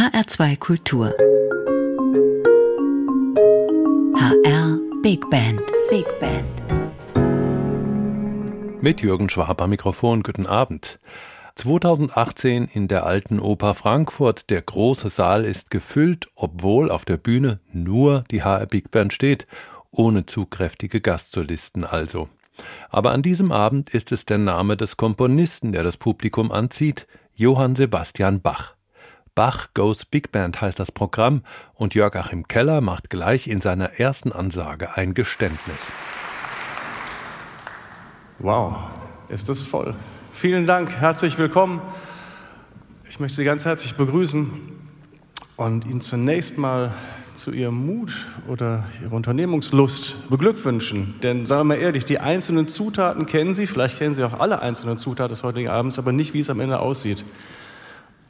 HR2 Kultur. HR Big Band. Big Band. Mit Jürgen Schwab am Mikrofon, guten Abend. 2018 in der Alten Oper Frankfurt. Der große Saal ist gefüllt, obwohl auf der Bühne nur die HR Big Band steht, ohne zugkräftige Gastsolisten also. Aber an diesem Abend ist es der Name des Komponisten, der das Publikum anzieht, Johann Sebastian Bach. Bach Goes Big Band heißt das Programm und Jörg Achim Keller macht gleich in seiner ersten Ansage ein Geständnis. Wow, ist das voll. Vielen Dank, herzlich willkommen. Ich möchte Sie ganz herzlich begrüßen und Ihnen zunächst mal zu Ihrem Mut oder Ihrer Unternehmungslust beglückwünschen. Denn sagen wir mal ehrlich, die einzelnen Zutaten kennen Sie, vielleicht kennen Sie auch alle einzelnen Zutaten des heutigen Abends, aber nicht, wie es am Ende aussieht.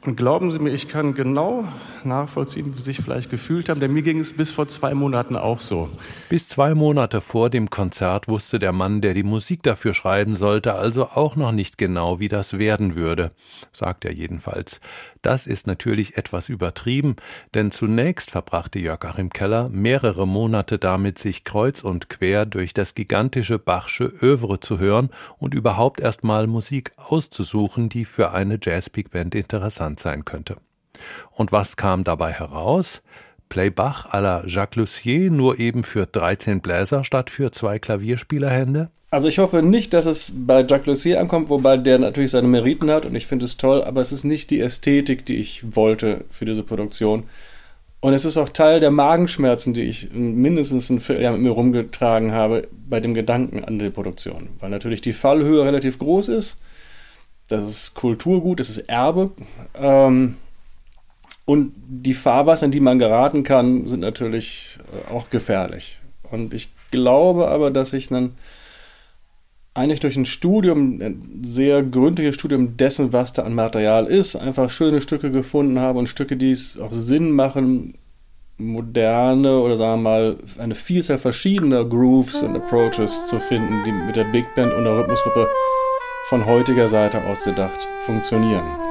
Und glauben Sie mir, ich kann genau nachvollziehen, wie Sie sich vielleicht gefühlt haben, denn mir ging es bis vor zwei Monaten auch so. Bis zwei Monate vor dem Konzert wusste der Mann, der die Musik dafür schreiben sollte, also auch noch nicht genau, wie das werden würde, sagt er jedenfalls. Das ist natürlich etwas übertrieben, denn zunächst verbrachte Jörg Achim Keller mehrere Monate damit, sich kreuz und quer durch das gigantische Bachsche Övre zu hören und überhaupt erstmal Musik auszusuchen, die für eine Jazz-Big Band interessant sein könnte. Und was kam dabei heraus? Play Bach à la Jacques Lussier, nur eben für 13 Bläser statt für zwei Klavierspielerhände? Also ich hoffe nicht, dass es bei Jacques Lussier ankommt, wobei der natürlich seine Meriten hat und ich finde es toll, aber es ist nicht die Ästhetik, die ich wollte für diese Produktion. Und es ist auch Teil der Magenschmerzen, die ich mindestens ein Vierteljahr mit mir rumgetragen habe, bei dem Gedanken an die Produktion. Weil natürlich die Fallhöhe relativ groß ist. Das ist Kulturgut, das ist Erbe. Ähm, und die Fahrwasser, in die man geraten kann, sind natürlich äh, auch gefährlich. Und ich glaube aber, dass ich dann eigentlich durch ein Studium, ein sehr gründliches Studium dessen, was da an Material ist, einfach schöne Stücke gefunden habe und Stücke, die es auch Sinn machen, moderne oder sagen wir mal eine Vielzahl verschiedener Grooves und Approaches zu finden, die mit der Big Band und der Rhythmusgruppe von heutiger Seite ausgedacht funktionieren.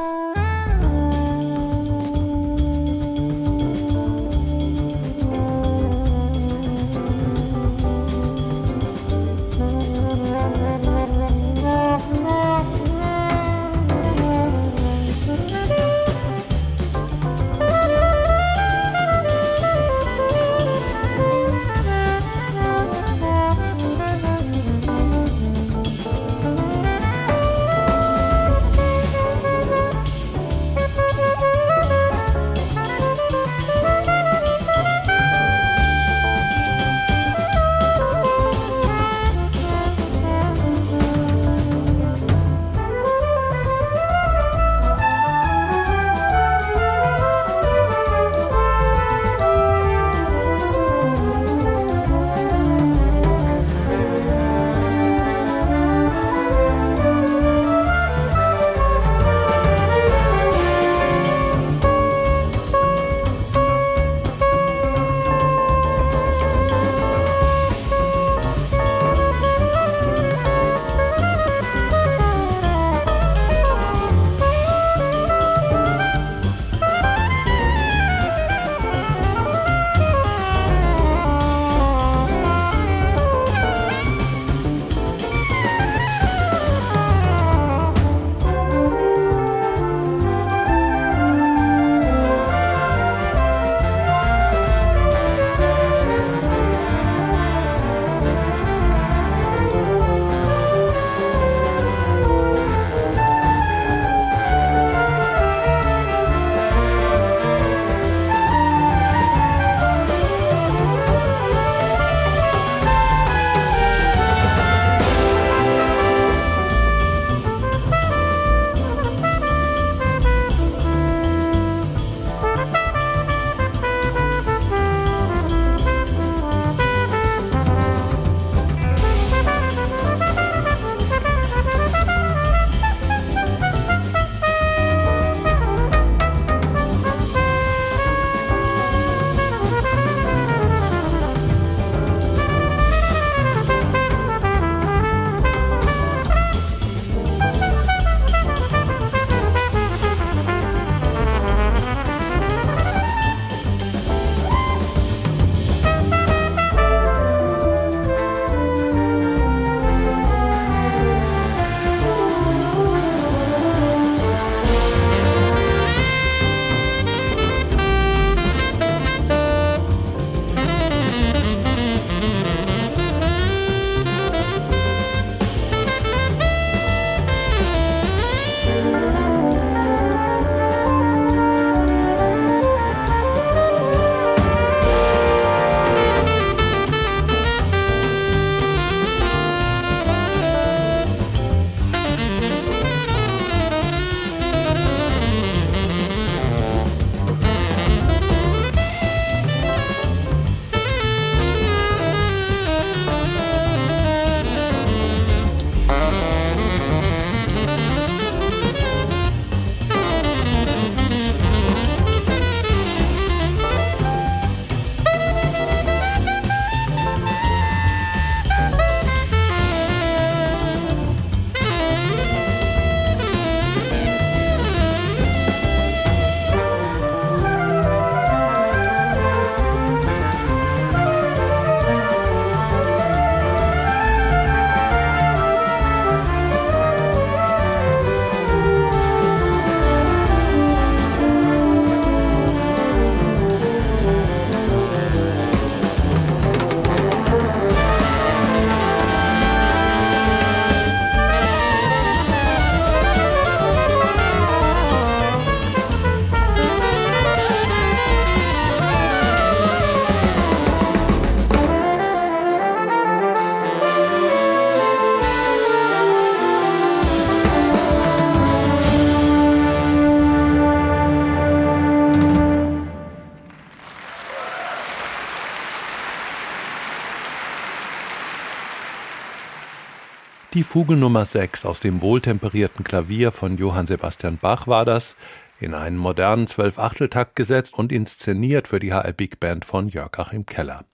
Die Fuge Nummer 6 aus dem wohltemperierten Klavier von Johann Sebastian Bach war das, in einen modernen Zwölfachteltakt gesetzt und inszeniert für die HR Big Band von Jörg Achim Keller.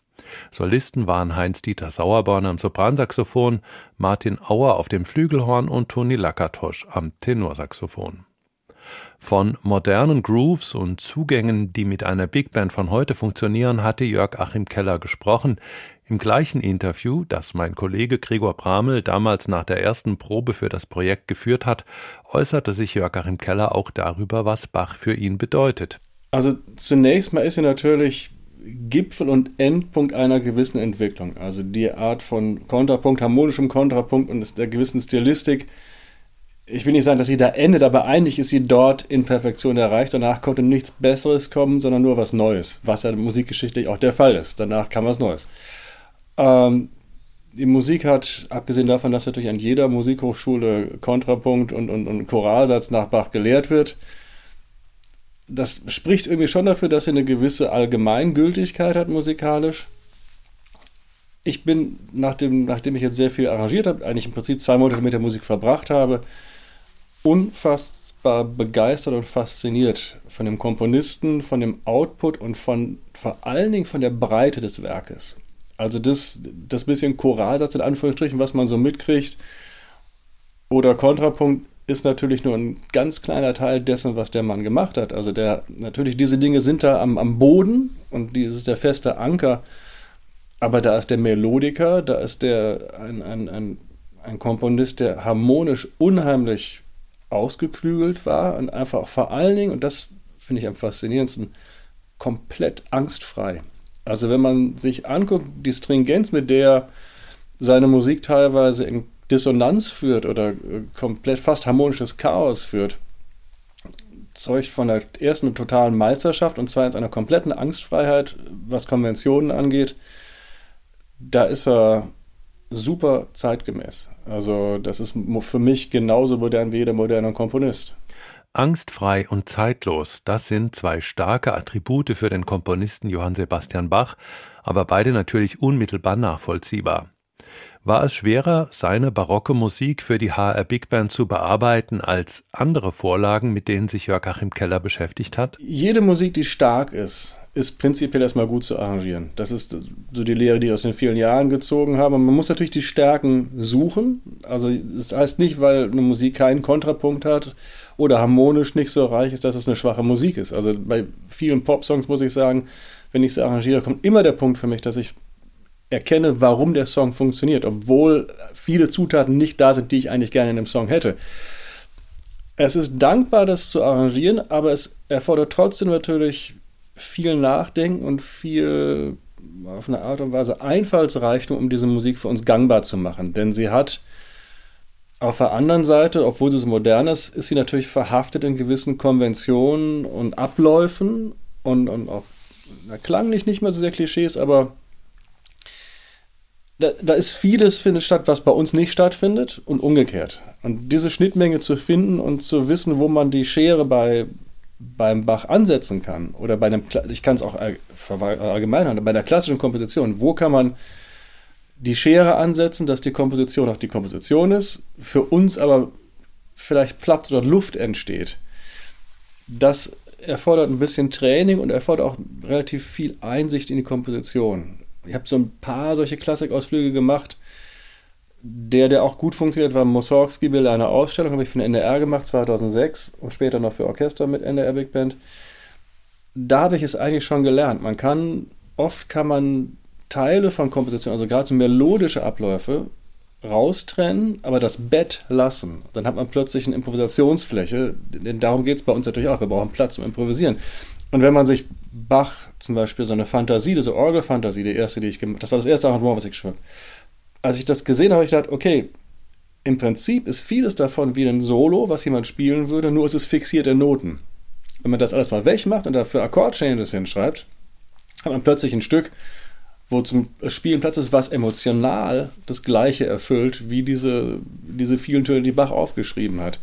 Solisten waren Heinz-Dieter Sauerborn am Sopransaxophon, Martin Auer auf dem Flügelhorn und Toni Lakatosch am Tenorsaxophon. Von modernen Grooves und Zugängen, die mit einer Big Band von heute funktionieren, hatte Jörg Achim Keller gesprochen. Im gleichen Interview, das mein Kollege Gregor Bramel damals nach der ersten Probe für das Projekt geführt hat, äußerte sich Jörg Achim Keller auch darüber, was Bach für ihn bedeutet. Also zunächst mal ist er natürlich Gipfel und Endpunkt einer gewissen Entwicklung. Also die Art von Kontrapunkt, harmonischem Kontrapunkt und der gewissen Stilistik. Ich will nicht sagen, dass sie da endet, aber eigentlich ist sie dort in Perfektion erreicht. Danach konnte nichts Besseres kommen, sondern nur was Neues, was ja musikgeschichtlich auch der Fall ist. Danach kam was Neues. Ähm, die Musik hat, abgesehen davon, dass natürlich an jeder Musikhochschule Kontrapunkt und, und, und Choralsatz nach Bach gelehrt wird, das spricht irgendwie schon dafür, dass sie eine gewisse Allgemeingültigkeit hat musikalisch. Ich bin, nachdem, nachdem ich jetzt sehr viel arrangiert habe, eigentlich im Prinzip zwei Monate mit der Musik verbracht habe, unfassbar begeistert und fasziniert von dem Komponisten, von dem Output und von vor allen Dingen von der Breite des Werkes. Also das, das bisschen Choralsatz in Anführungsstrichen, was man so mitkriegt, oder Kontrapunkt ist natürlich nur ein ganz kleiner Teil dessen, was der Mann gemacht hat. Also der, natürlich, diese Dinge sind da am, am Boden und das ist der feste Anker. Aber da ist der Melodiker, da ist der ein, ein, ein, ein Komponist, der harmonisch unheimlich ausgeklügelt war und einfach vor allen Dingen, und das finde ich am faszinierendsten, komplett angstfrei. Also wenn man sich anguckt, die Stringenz, mit der seine Musik teilweise in Dissonanz führt oder äh, komplett fast harmonisches Chaos führt, zeugt von der ersten totalen Meisterschaft und zweitens einer kompletten Angstfreiheit, was Konventionen angeht. Da ist er super zeitgemäß. Also das ist für mich genauso modern wie jeder moderne Komponist. Angstfrei und zeitlos, das sind zwei starke Attribute für den Komponisten Johann Sebastian Bach, aber beide natürlich unmittelbar nachvollziehbar. War es schwerer, seine barocke Musik für die HR Big Band zu bearbeiten als andere Vorlagen, mit denen sich Jörg Achim Keller beschäftigt hat? Jede Musik, die stark ist, ist prinzipiell erstmal gut zu arrangieren. Das ist so die Lehre, die aus den vielen Jahren gezogen haben. man muss natürlich die Stärken suchen. Also das heißt nicht, weil eine Musik keinen Kontrapunkt hat oder harmonisch nicht so reich ist, dass es eine schwache Musik ist. Also bei vielen Popsongs muss ich sagen, wenn ich es arrangiere, kommt immer der Punkt für mich, dass ich erkenne, warum der Song funktioniert, obwohl viele Zutaten nicht da sind, die ich eigentlich gerne in einem Song hätte. Es ist dankbar, das zu arrangieren, aber es erfordert trotzdem natürlich viel Nachdenken und viel auf eine Art und Weise Einfallsreichtum, um diese Musik für uns gangbar zu machen. Denn sie hat auf der anderen Seite, obwohl sie so modern ist, ist sie natürlich verhaftet in gewissen Konventionen und Abläufen und, und auch na, klanglich nicht mehr so sehr Klischees, aber da, da, ist vieles findet statt, was bei uns nicht stattfindet und umgekehrt. Und diese Schnittmenge zu finden und zu wissen, wo man die Schere bei, beim Bach ansetzen kann oder bei einem, ich kann es auch allgemein bei einer klassischen Komposition, wo kann man die Schere ansetzen, dass die Komposition auch die Komposition ist, für uns aber vielleicht Platz oder Luft entsteht. Das erfordert ein bisschen Training und erfordert auch relativ viel Einsicht in die Komposition ich habe so ein paar solche Klassikausflüge gemacht. Der, der auch gut funktioniert, war Mussorgsky Bilder einer Ausstellung, habe ich für den NDR gemacht, 2006 und später noch für Orchester mit NDR Big Band. Da habe ich es eigentlich schon gelernt. Man kann, oft kann man Teile von Kompositionen, also gerade so melodische Abläufe, raustrennen, aber das Bett lassen. Dann hat man plötzlich eine Improvisationsfläche. Denn darum geht es bei uns natürlich auch. Wir brauchen Platz zum Improvisieren. Und wenn man sich Bach zum Beispiel so eine Fantasie, diese Orgelfantasie, die erste, die ich gemacht das war das erste Arrangement, was ich geschrieben habe. Als ich das gesehen habe, habe ich gedacht, okay, im Prinzip ist vieles davon wie ein Solo, was jemand spielen würde, nur es ist fixierte Noten. Wenn man das alles mal wegmacht und dafür Akkordchanges hinschreibt, hat man plötzlich ein Stück, wo zum Spielen Platz ist, was emotional das Gleiche erfüllt, wie diese, diese vielen Töne, die Bach aufgeschrieben hat.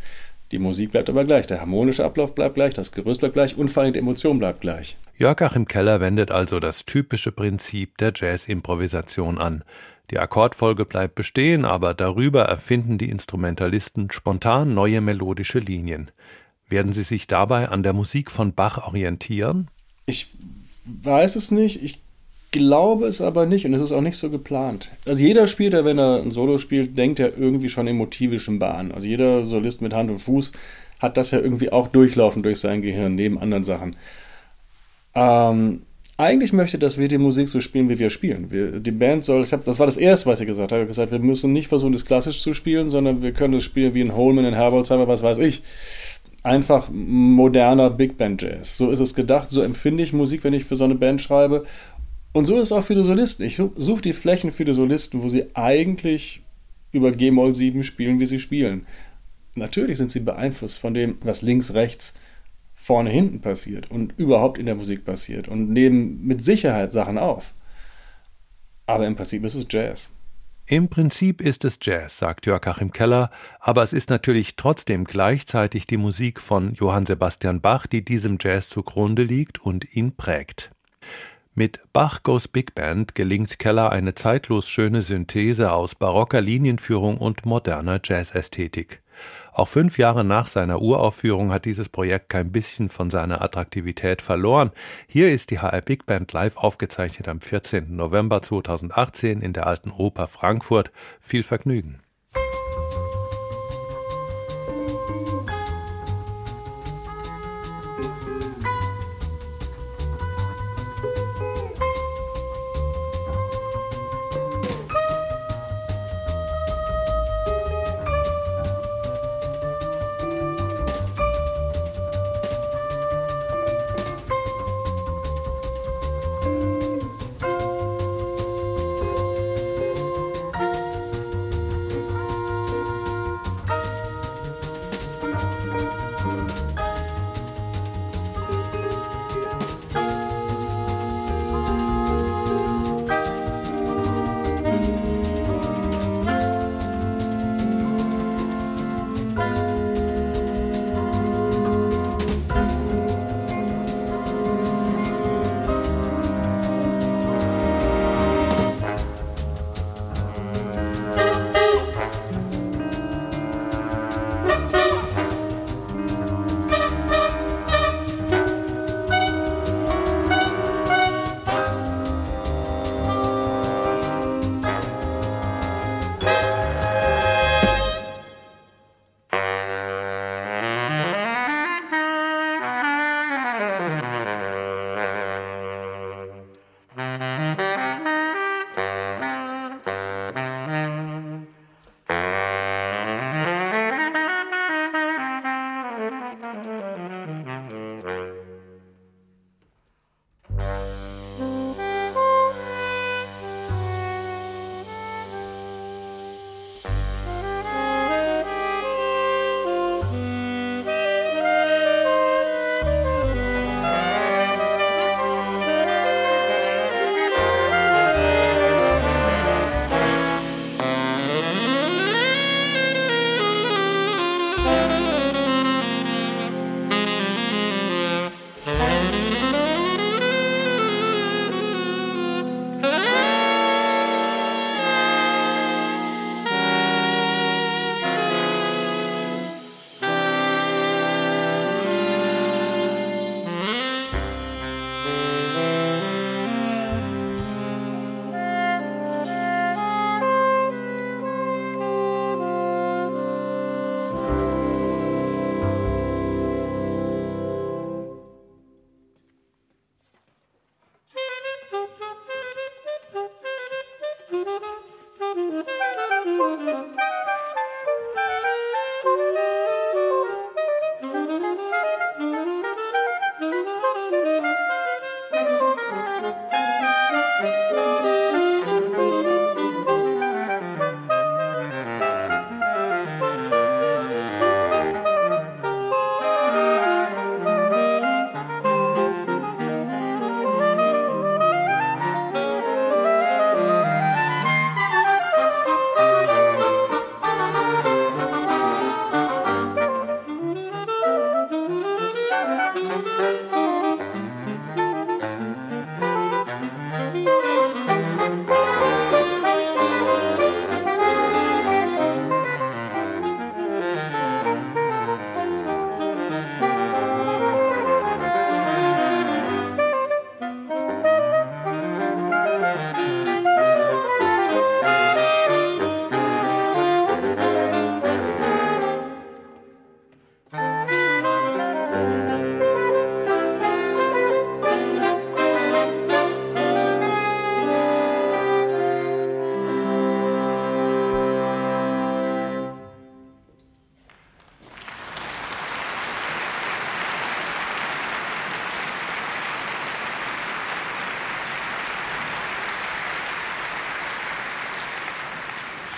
Die Musik bleibt aber gleich, der harmonische Ablauf bleibt gleich, das Gerüst bleibt gleich und vor allem die Emotion bleibt gleich. Jörg Achim Keller wendet also das typische Prinzip der Jazz-Improvisation an. Die Akkordfolge bleibt bestehen, aber darüber erfinden die Instrumentalisten spontan neue melodische Linien. Werden Sie sich dabei an der Musik von Bach orientieren? Ich weiß es nicht. Ich glaube es aber nicht und es ist auch nicht so geplant. Also jeder spielt ja, wenn er ein Solo spielt, denkt er irgendwie schon in motivischen Bahnen. Also jeder Solist mit Hand und Fuß hat das ja irgendwie auch durchlaufen durch sein Gehirn, neben anderen Sachen. Ähm, eigentlich möchte, dass wir die Musik so spielen, wie wir spielen. Wir, die Band soll, hab, das war das Erste, was ich gesagt habe. Ich habe gesagt, wir müssen nicht versuchen, das klassisch zu spielen, sondern wir können das spielen wie ein Holman, in Herbolzheimer, was weiß ich. Einfach moderner Big Band Jazz. So ist es gedacht, so empfinde ich Musik, wenn ich für so eine Band schreibe. Und so ist es auch für die Solisten. Ich suche die Flächen für die Solisten, wo sie eigentlich über G-Moll 7 spielen, wie sie spielen. Natürlich sind sie beeinflusst von dem, was links, rechts vorne, hinten passiert und überhaupt in der Musik passiert und nehmen mit Sicherheit Sachen auf. Aber im Prinzip ist es Jazz. Im Prinzip ist es Jazz, sagt Jörg Achim Keller, aber es ist natürlich trotzdem gleichzeitig die Musik von Johann Sebastian Bach, die diesem Jazz zugrunde liegt und ihn prägt. Mit Bach Goes Big Band gelingt Keller eine zeitlos schöne Synthese aus barocker Linienführung und moderner Jazzästhetik. Auch fünf Jahre nach seiner Uraufführung hat dieses Projekt kein bisschen von seiner Attraktivität verloren. Hier ist die HR Big Band live aufgezeichnet am 14. November 2018 in der Alten Oper Frankfurt. Viel Vergnügen.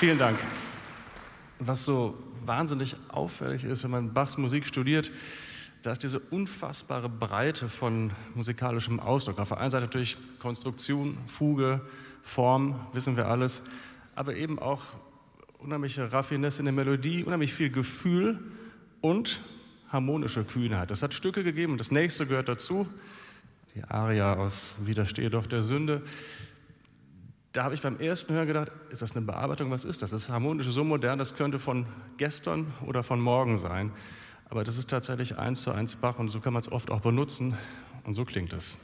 Vielen Dank. Was so wahnsinnig auffällig ist, wenn man Bachs Musik studiert, da ist diese unfassbare Breite von musikalischem Ausdruck. Auf der einen Seite natürlich Konstruktion, Fuge, Form, wissen wir alles, aber eben auch unheimliche Raffinesse in der Melodie, unheimlich viel Gefühl und harmonische Kühnheit. Das hat Stücke gegeben und das nächste gehört dazu, die Aria aus Widerstehe doch der Sünde. Da habe ich beim ersten Hören gedacht, ist das eine Bearbeitung? Was ist das? Das ist harmonisch so modern, das könnte von gestern oder von morgen sein. Aber das ist tatsächlich eins zu eins Bach und so kann man es oft auch benutzen und so klingt es.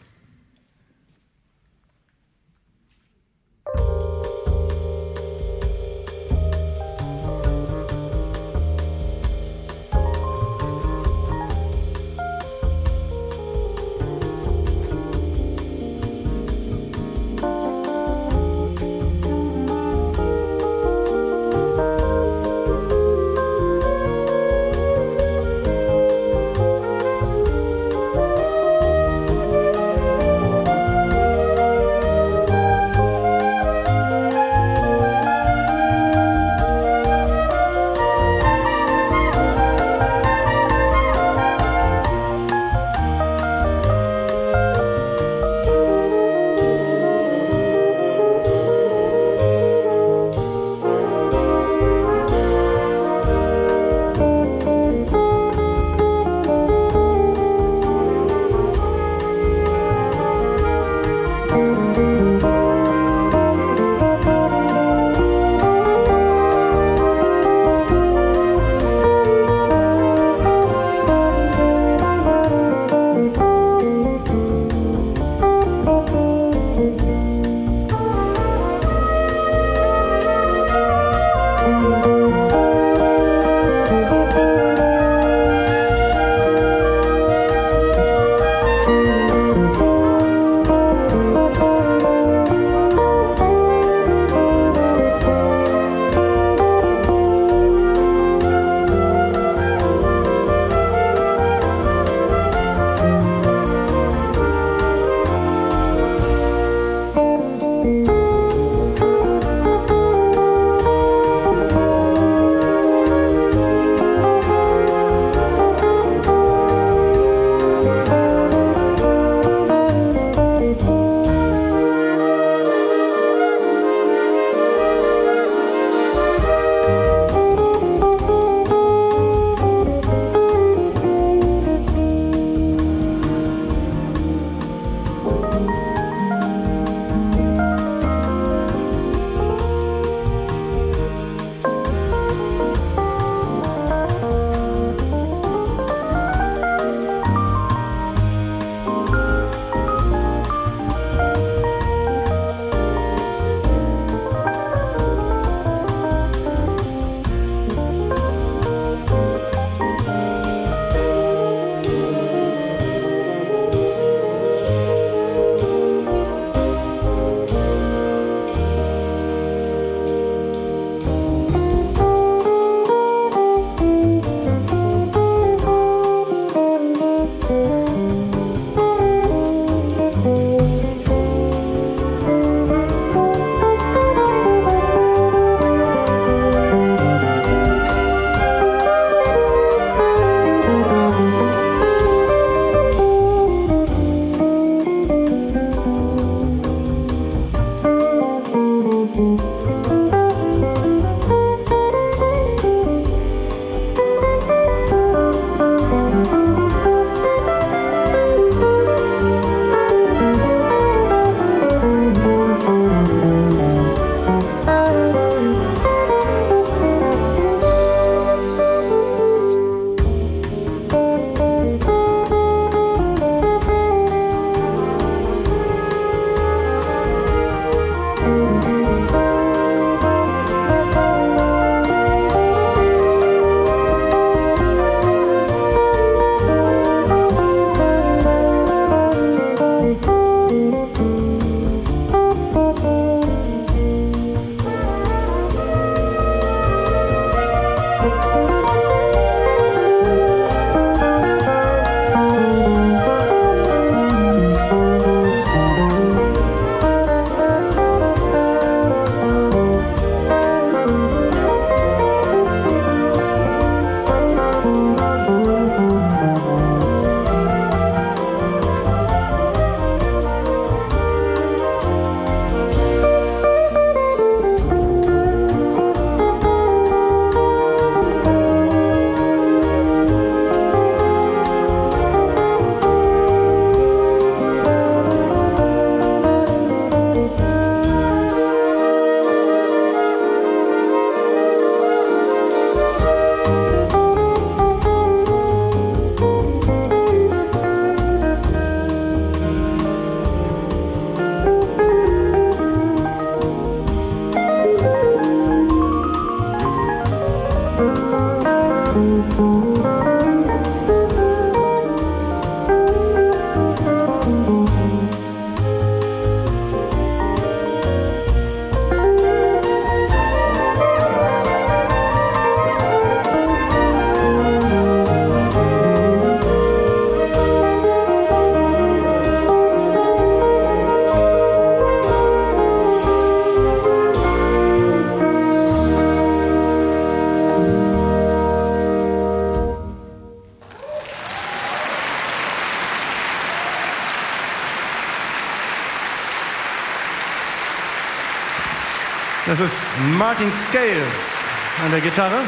Ist Martin Scales an der Gitarre.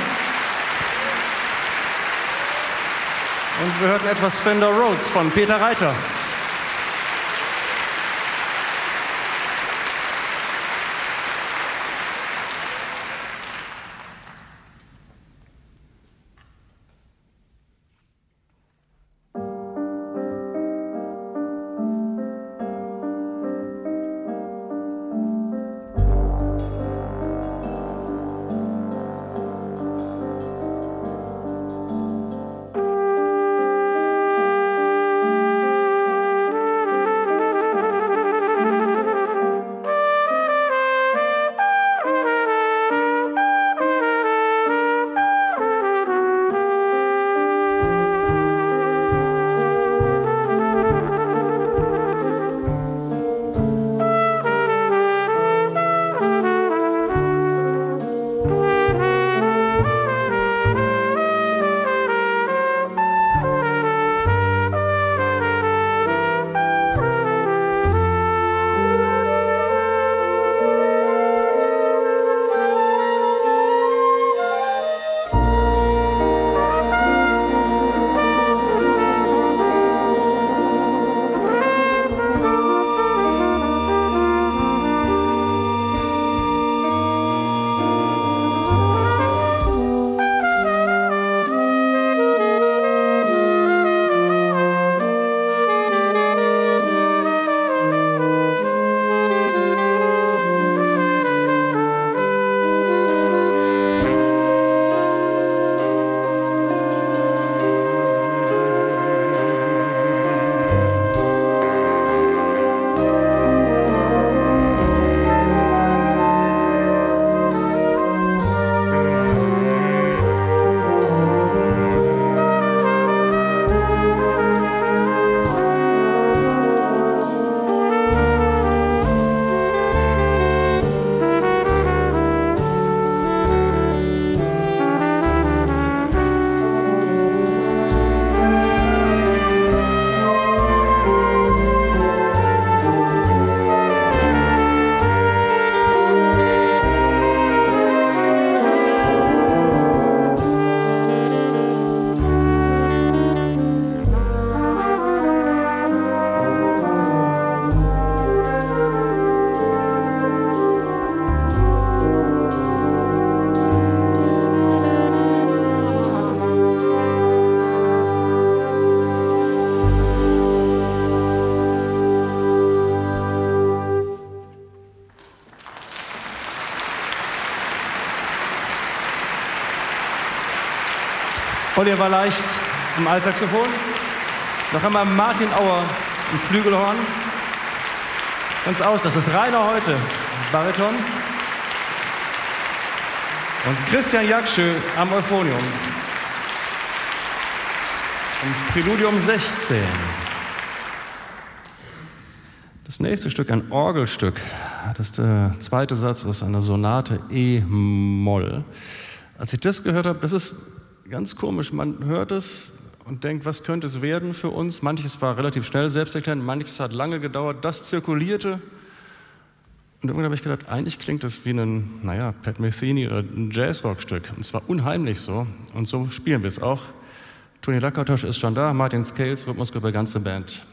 Und wir hörten etwas Fender Rhodes von Peter Reiter. Oliver war leicht im Altsaxophon. Noch einmal Martin Auer im Flügelhorn. Ganz aus, das ist Rainer heute, Bariton. Und Christian Jakschö am Euphonium. Und Präludium 16. Das nächste Stück, ein Orgelstück. Das der zweite Satz ist eine Sonate E-Moll. Als ich das gehört habe, das ist ganz komisch. Man hört es und denkt, was könnte es werden für uns? Manches war relativ schnell selbsterklärend, manches hat lange gedauert. Das zirkulierte. Und irgendwann habe ich gedacht, eigentlich klingt das wie ein, naja, Pat Metheny oder ein Jazzrockstück. Und zwar unheimlich so. Und so spielen wir es auch. Toni Lakatosch ist schon da, Martin Scales, Rhythmusgruppe, ganze Band.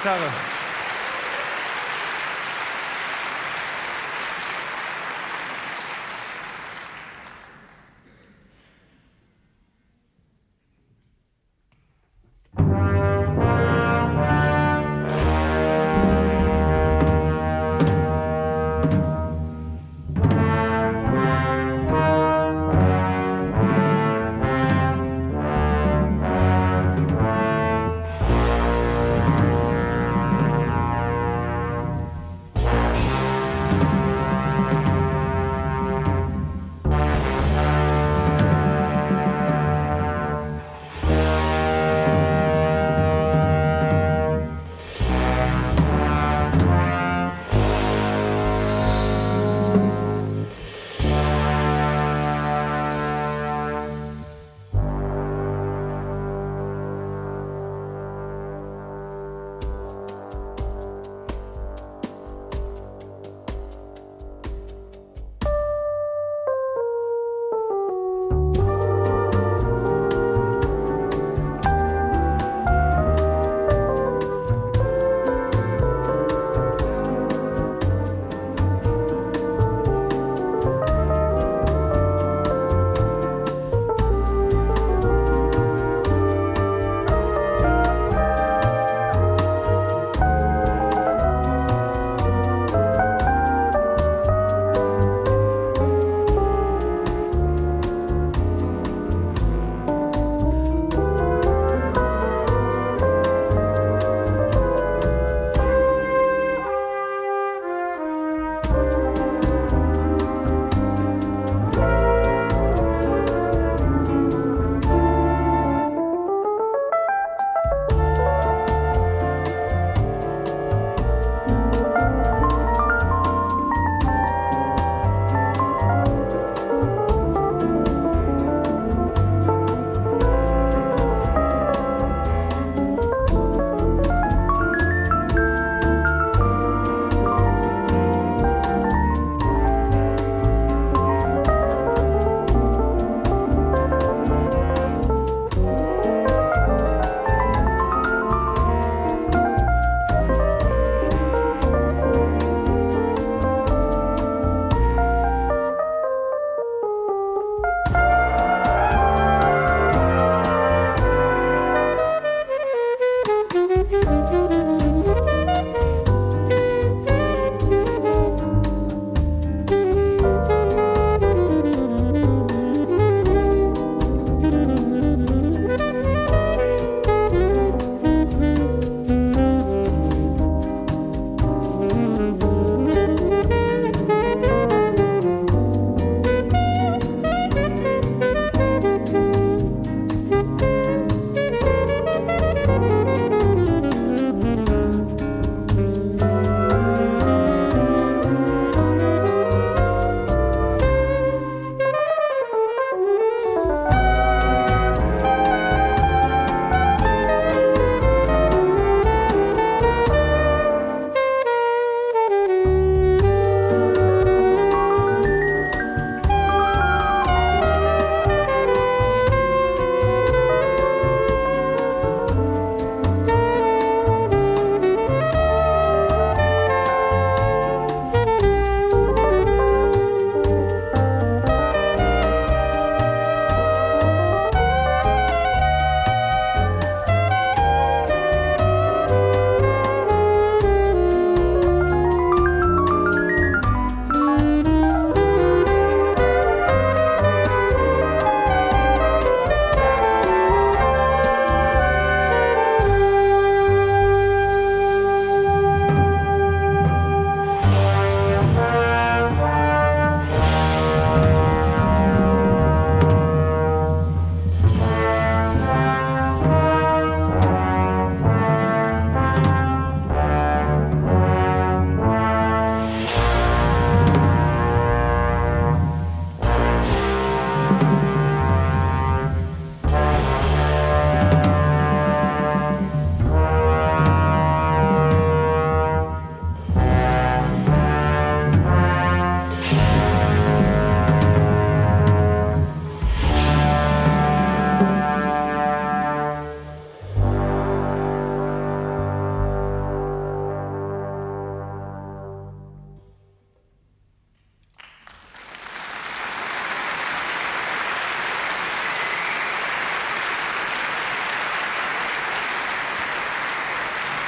Gitarre.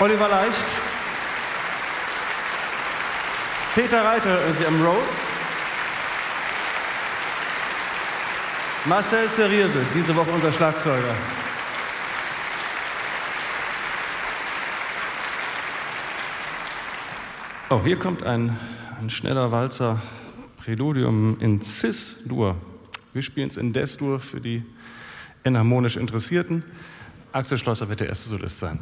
Oliver Leicht. Peter Reiter ist am Rhodes. Marcel Seriese, diese Woche unser Schlagzeuger. Oh, hier kommt ein, ein schneller Walzer, Präludium in Cis-Dur. Wir spielen es in Des-Dur für die enharmonisch Interessierten. Axel Schlosser wird der erste Solist sein.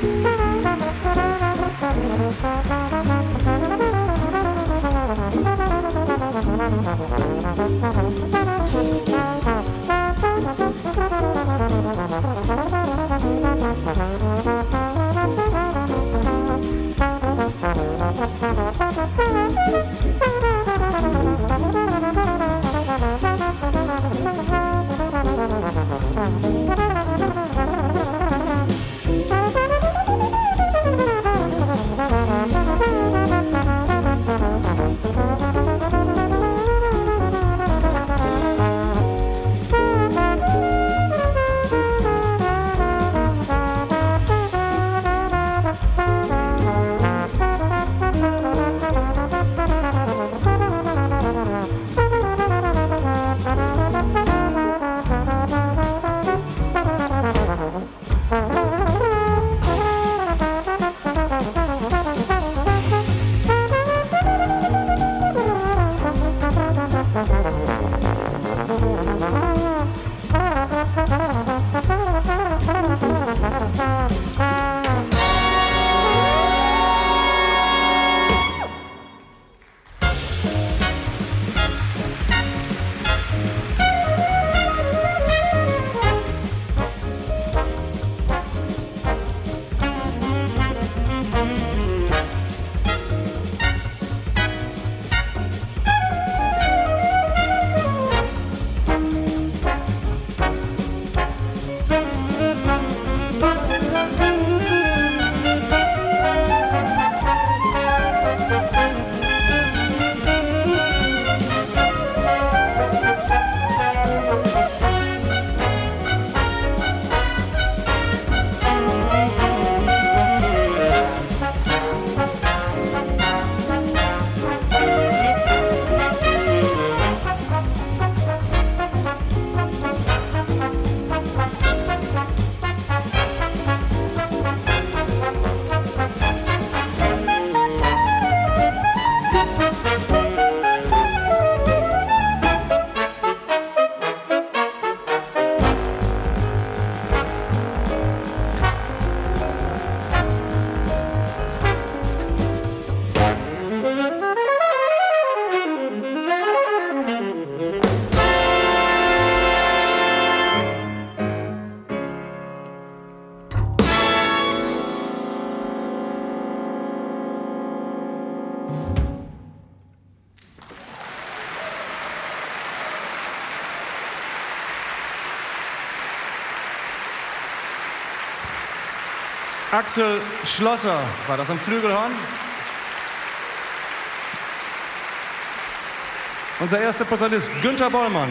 Thank you. Axel Schlosser war das am Flügelhorn. Unser erster Posaunist Günther Bollmann.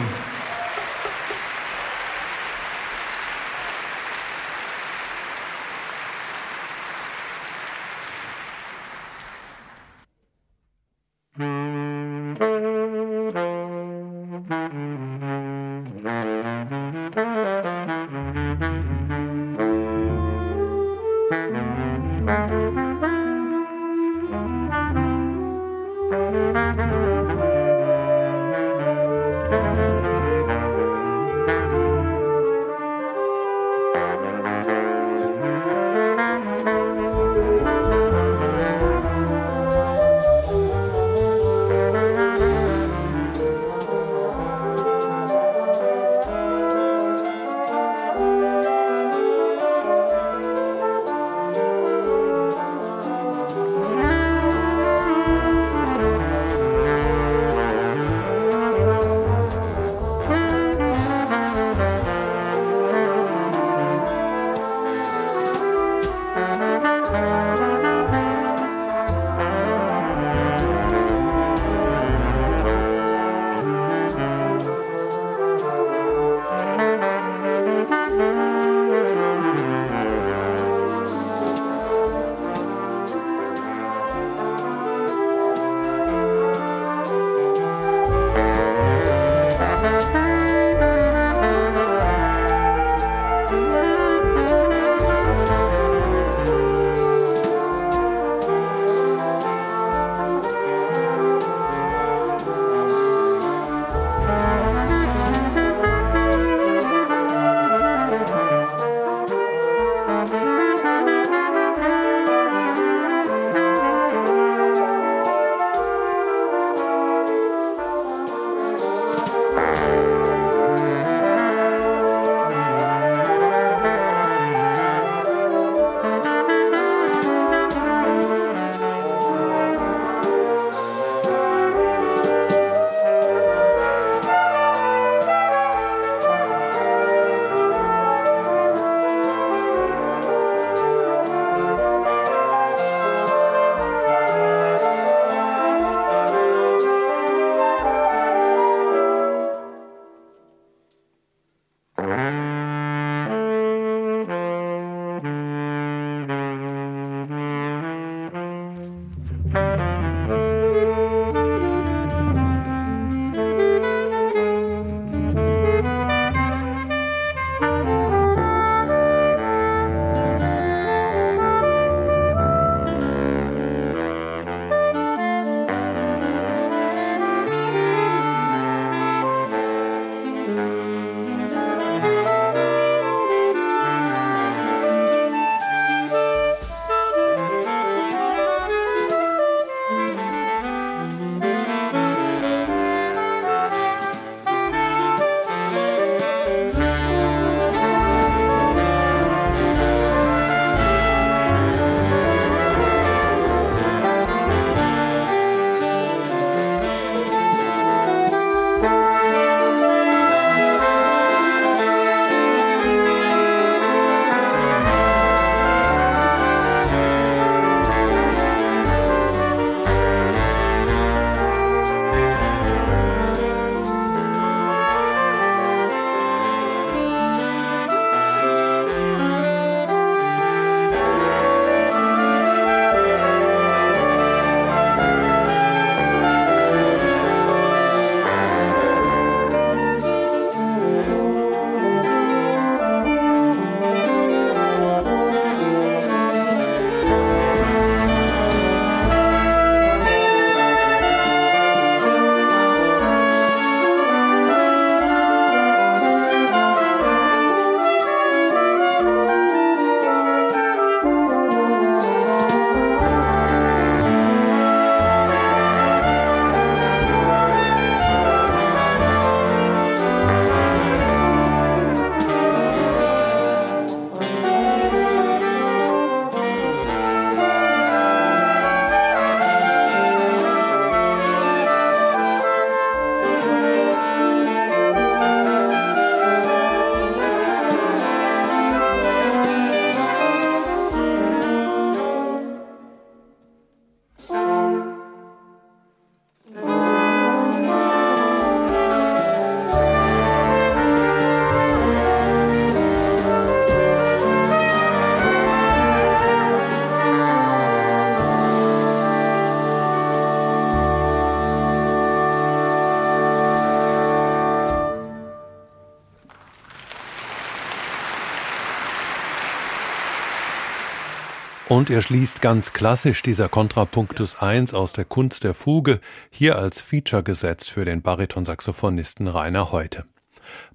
Und er schließt ganz klassisch dieser Kontrapunktus 1 aus der Kunst der Fuge, hier als Feature gesetzt für den Baritonsaxophonisten Rainer Heute.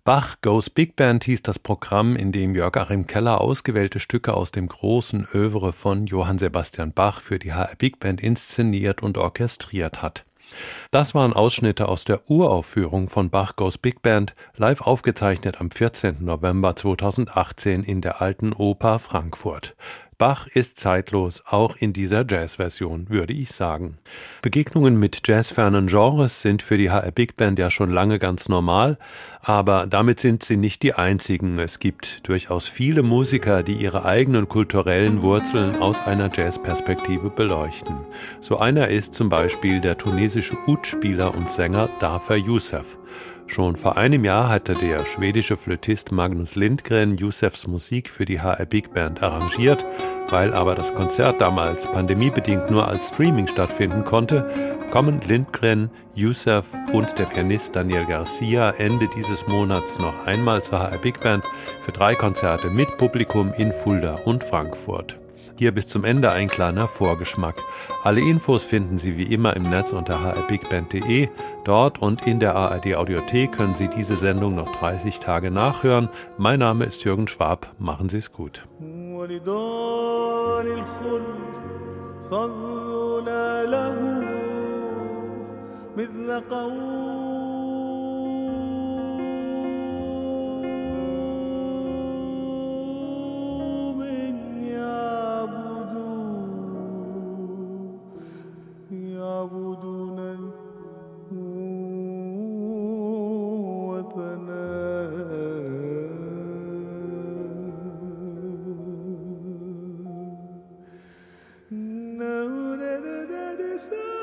Bach Goes Big Band hieß das Programm, in dem Jörg Achim Keller ausgewählte Stücke aus dem großen Övre von Johann Sebastian Bach für die HR Big Band inszeniert und orchestriert hat. Das waren Ausschnitte aus der Uraufführung von Bach Goes Big Band, live aufgezeichnet am 14. November 2018 in der Alten Oper Frankfurt. Bach ist zeitlos, auch in dieser Jazzversion, würde ich sagen. Begegnungen mit jazzfernen Genres sind für die HR Big Band ja schon lange ganz normal, aber damit sind sie nicht die einzigen. Es gibt durchaus viele Musiker, die ihre eigenen kulturellen Wurzeln aus einer Jazzperspektive beleuchten. So einer ist zum Beispiel der tunesische Ud-Spieler und Sänger Dafer Youssef. Schon vor einem Jahr hatte der schwedische Flötist Magnus Lindgren Youssefs Musik für die HR Big Band arrangiert. Weil aber das Konzert damals pandemiebedingt nur als Streaming stattfinden konnte, kommen Lindgren, Youssef und der Pianist Daniel Garcia Ende dieses Monats noch einmal zur HR Big Band für drei Konzerte mit Publikum in Fulda und Frankfurt. Hier bis zum Ende ein kleiner Vorgeschmack. Alle Infos finden Sie wie immer im Netz unter hrbigband.de. Dort und in der ARD Audiothek können Sie diese Sendung noch 30 Tage nachhören. Mein Name ist Jürgen Schwab. Machen Sie es gut. مثل قول يعبدون وثناء No, no, no, no, no, no.